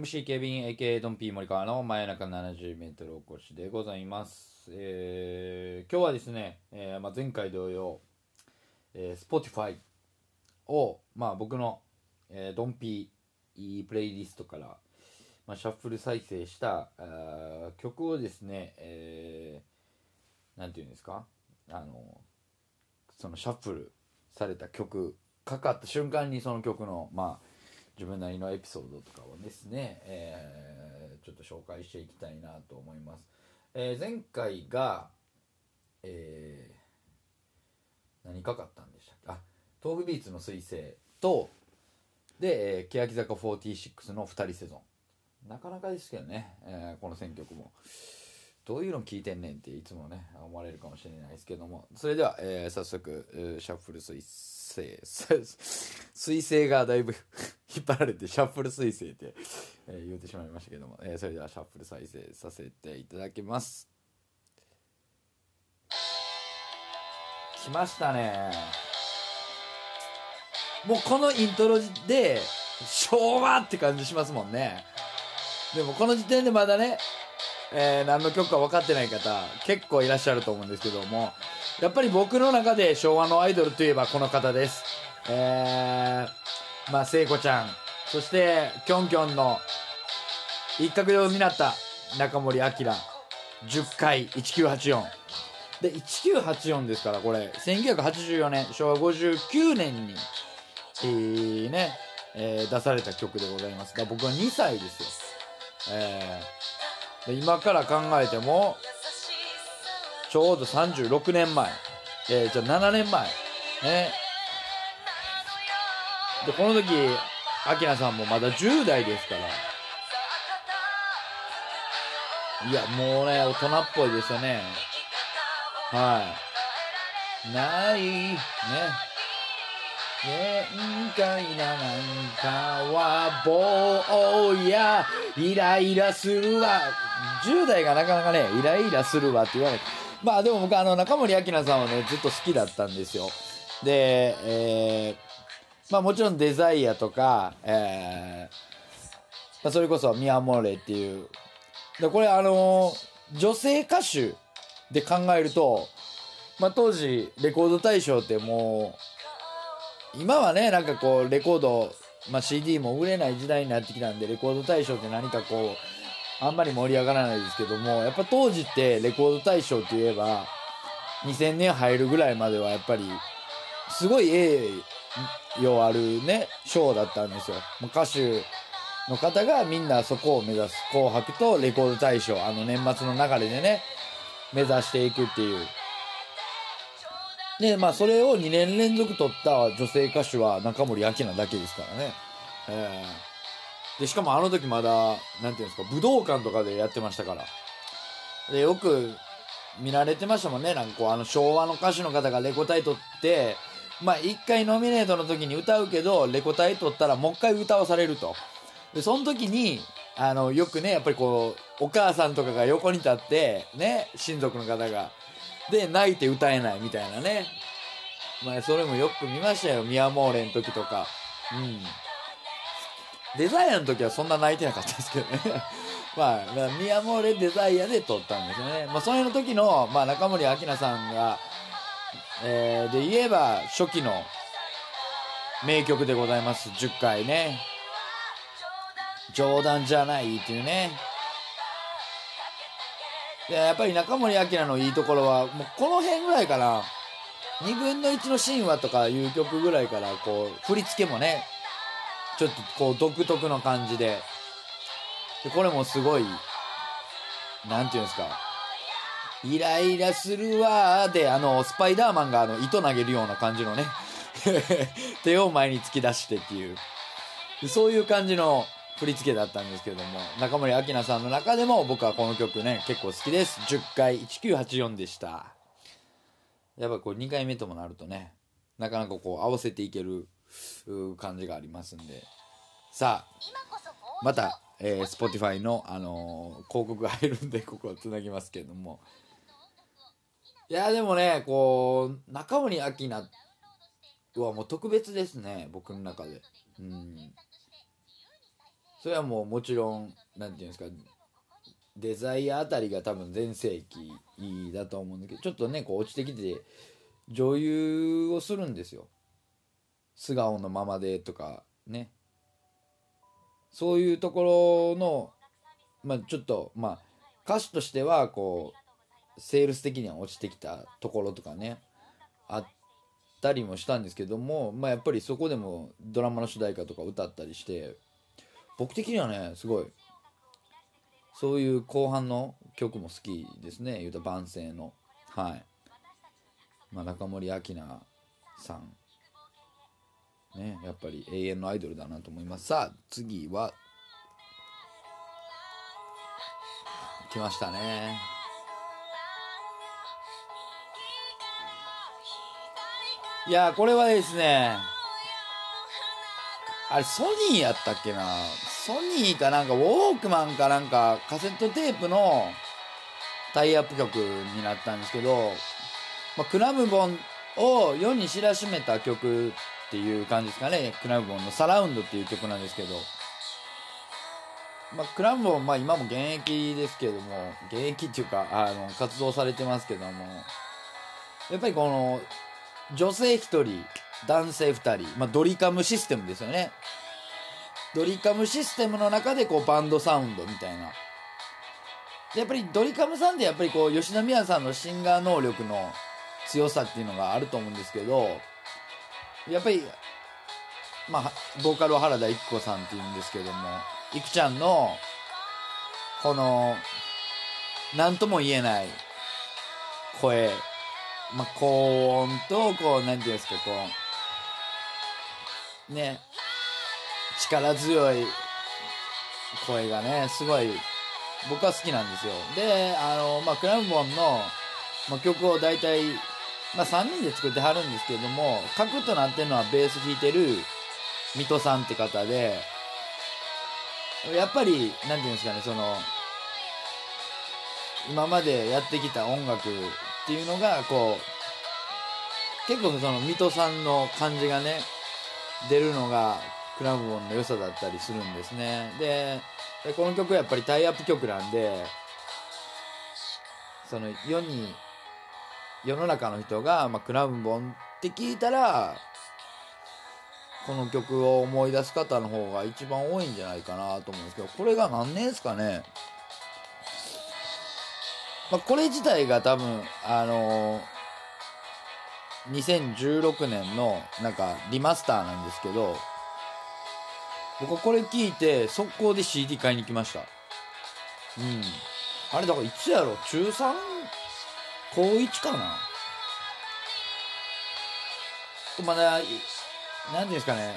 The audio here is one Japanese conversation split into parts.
MC ケビン AK ドンピー森川の真夜中 70m おこしでございます、えー今日はですね、えーまあ、前回同様、えー Spotify を、まあ、僕の、えードンピープレイリストから、まあ、シャッフル再生したあ曲をですね、えーなんていうんですか？あのそのシャッフルされた曲かかった瞬間にその曲のまあ自分なりのエピソードとかをですね、えーちょっと紹介していきたいなと思います、えー前回が、えー何かかったんでしたっけ？あ豆腐ビーツの彗星とで、えー、欅坂46の2人セゾン。なかなかですけどね、えーこの選曲も。どういうの聞いてんねんっていつもね思われるかもしれないですけども。それでは、えー早速、シャッフル彗星彗星がだいぶ引っ張られてシャッフル彗星って、えー言うてしまいましたけども、えーそれではシャッフル再生させていただきます。来ましたね。もうこのイントロで昭和って感じしますもんね。でもこの時点でまだねえー何の曲か分かってない方結構いらっしゃると思うんですけどもやっぱり僕の中で昭和のアイドルといえばこの方です。えー、まあ聖子ちゃんそしてキョンキョンの一角を担った中森明10回1984で1984ですからこれ1984年昭和59年に、えーねえー出された曲でございます。が僕は2歳ですよ。えー今から考えてもちょうど36年前、えーじゃあ7年前。ね。でこの時アキナさんもまだ10代ですから。いやもうね大人っぽいですよね。はい。ない。ね。限界ななんかは坊やイライラするわ。10代がなかなかねイライラするわって言わない。まあでも僕あの中森明菜さんをねずっと好きだったんですよ。でえーまあもちろんデザイアとかえーまあ、それこそミアモレっていう。でこれあのー女性歌手で考えると、まあ、当時レコード大賞ってもう今はねなんかこうレコード、まあ、CD も売れない時代になってきたんでレコード大賞って何かこうあんまり盛り上がらないですけどもやっぱ当時ってレコード大賞って言えば2000年入るぐらいまではやっぱりすごい栄誉あるね賞だったんですよ。歌手の方がみんなそこを目指す「紅白」とレコード大賞あの年末の流れでね目指していくっていう。でまあそれを2年連続取った女性歌手は中森明菜だけですからね、えー。でしかもあの時まだなんていうんですか武道館とかでやってましたから。でよく見られてましたもんね。なんかこうあの昭和の歌手の方がレコ大取ってまあ1回ノミネートの時に歌うけどレコ大取ったらもう一回歌わされると。でその時にあのよくねやっぱりこうお母さんとかが横に立ってね親族の方がで泣いて歌えないみたいなね。まあそれもよく見ましたよ。ミアモーレの時とか。うん。デザイアの時はそんな泣いてなかったですけどね。まあだからミアモーレデザイアで撮ったんですよね。まあそれの時の、まあ、中森明菜さんが、えーで言えば初期の名曲でございます。10回ね。冗談じゃないっていうね。でやっぱり中森明菜のいいところはもうこの辺ぐらいかな。2分の1の神話とかいう曲ぐらいからこう振り付けもねちょっとこう独特の感じで。でこれもすごいなんていうんですか。イライラするわーであのスパイダーマンがあの糸投げるような感じのね。手を前に突き出してっていう。そういう感じの振り付けだったんですけども中森明菜さんの中でも僕はこの曲ね結構好きです。10回1984でした。やっぱこう2回目ともなるとねなかなかこう合わせていける感じがありますんで。さあまた、えー、Spotify の、あのー、広告が入るんでここをつなぎますけども。いやでもねこう中森明菜はもう特別ですね僕の中で。うん。それはもうもちろん何て言うんですかデザイアあたりが多分全盛期だと思うんだけどちょっとねこう落ちてきて女優をするんですよ。素顔のままでとかね。そういうところのまあちょっとまあ歌手としてはこうセールス的には落ちてきたところとかねあったりもしたんですけどもまあやっぱりそこでもドラマの主題歌とか歌ったりして僕的にはねすごい。そういう後半の曲も好きですね。言うた番宣の。はい。まあ、中森明菜さん。ねやっぱり永遠のアイドルだなと思います。さあ次は。来ましたね。いやこれはですねあれソニーやったっけな。ソニーかなんかウォークマンかなんかカセットテープのタイアップ曲になったんですけどまあ、クラムボンを世に知らしめた曲っていう感じですかね。クラムボンの「サラウンド」っていう曲なんですけど、まあ、クラムボン、まあ、今も現役ですけども現役っていうかあの活動されてますけども。やっぱりこの女性1人男性2人、まあ、ドリカムシステムですよね。ドリカムシステムの中でこうバンドサウンドみたいな。やっぱりドリカムさんってやっぱりこう吉田美和さんのシンガー能力の強さっていうのがあると思うんですけどやっぱりまあボーカルは原田育子さんっていうんですけどもいくちゃんのこの何とも言えない声まあ高音とこう何て言うんですかこうね力強い声がねすごい僕は好きなんですよ。であのまあクラムボンの、まあ、曲を大体まあ、3人で作ってはるんですけれども核となってるのはベース弾いてる水戸さんって方でやっぱり何て言うんですかねその今までやってきた音楽っていうのがこう結構その水戸さんの感じがね出るのがクラムボンの良さだったりするんですね。でこの曲はやっぱりタイアップ曲なんでその世に世の中の人が、まあ、クラウンボンって聞いたらこの曲を思い出す方の方が一番多いんじゃないかなと思うんですけどこれが何年ですかね、まあ、これ自体が多分あのー、2016年のなんかリマスターなんですけど僕はこれ聞いて速攻で CD 買いに来ました。うん。あれだからいつやろ？中 3? 高1かな？まだ、なんていうんですかね、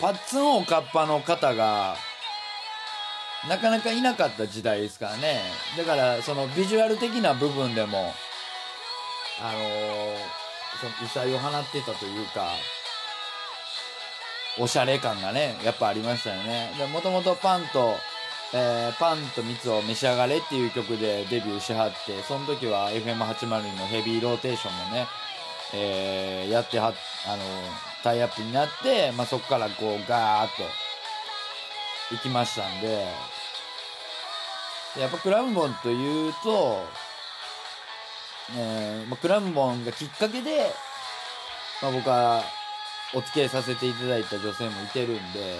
パッツンおかっぱの方が、なかなかいなかった時代ですからね。だから、そのビジュアル的な部分でも、あのー、その異彩を放ってたというか、おしゃれ感がね、やっぱありましたよね。もともとパンと、えー、パンと蜜を召し上がれっていう曲でデビューしはって、その時は FM802 のヘビーローテーションもね、えー、やっては、あの、タイアップになって、まあ、そこからこうガーッと行きましたんで、やっぱクラムボンというと、えーまあ、クラムボンがきっかけで、まあ、僕はお付き合いさせていただいた女性もいてるんで、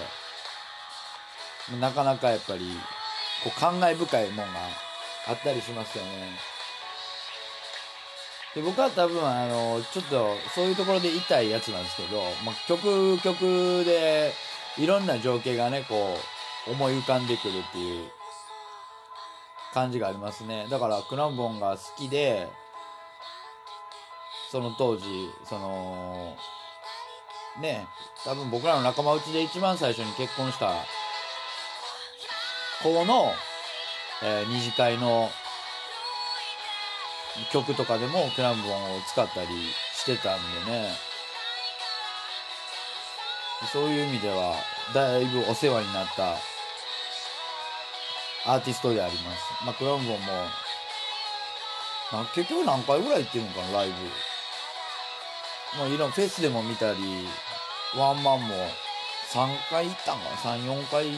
なかなかやっぱりこう感慨深いもんがあったりしますよね。で僕は多分あのちょっとそういうところで痛いやつなんですけど、まあ、曲曲でいろんな情景がねこう思い浮かんでくるっていう感じがありますねだからクランボンが好きでその当時そのね多分僕らの仲間内で一番最初に結婚した子の、えー二次会の曲とかでもクラムボンを使ったりしてたんでね。そういう意味ではだいぶお世話になったアーティストであります。まあクラムボンもな結局何回ぐらい行ってるのかなライブ。まあいろんフェスでも見たりワンマンも3回行ったんかな？34回行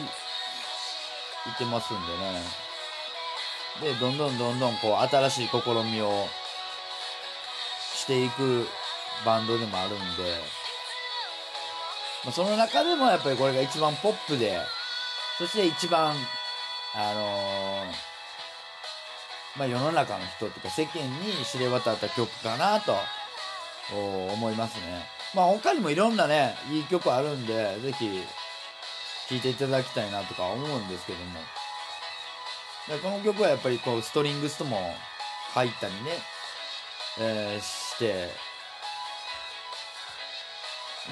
ってますんでね。でどんどんどんどんこう新しい試みをしていくバンドでもあるんで、まあ、その中でもやっぱりこれが一番ポップでそして一番あのーまあ、世の中の人とか世間に知れ渡った曲かなと思いますね。まあ他にもいろんなねいい曲あるんでぜひ聴いていただきたいなとか思うんですけども。でこの曲はやっぱりこうストリングスとも入ったりね、えーして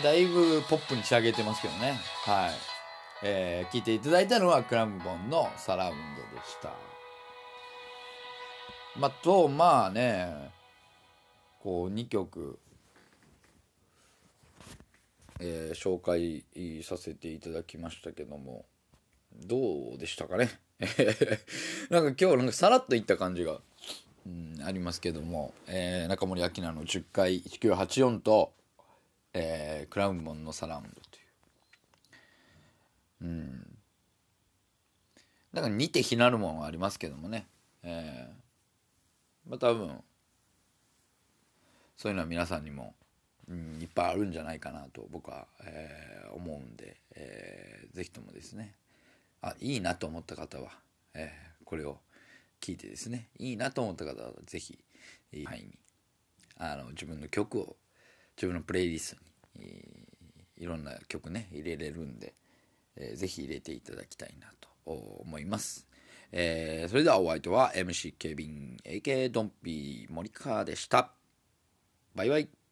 だいぶポップに仕上げてますけどね。はい。えー、聴いていただいたのはクラムボンのサラウンドでした。まあとまあねこう2曲えー紹介させていただきましたけどもどうでしたかね？なんか今日なんかさらっといった感じが、うん、ありますけども、えー中森明菜の10回1984と、えークラウンボンのサラウンドという。うん。だか似て非なるものはありますけどもね、えーまあ多分そういうのは皆さんにも、うん、いっぱいあるんじゃないかなと僕は、えー思うんで、えーぜひともですねあいいなと思った方は、えーこれを聞いてですねいいなと思った方はぜひいい範囲にあの自分の曲を自分のプレイリストに、いろんな曲ね入れれるんで、えーぜひ入れていただきたいなと思います。えーそれではお相手は MC ケビン AK ドンピー森川でした。バイバイ。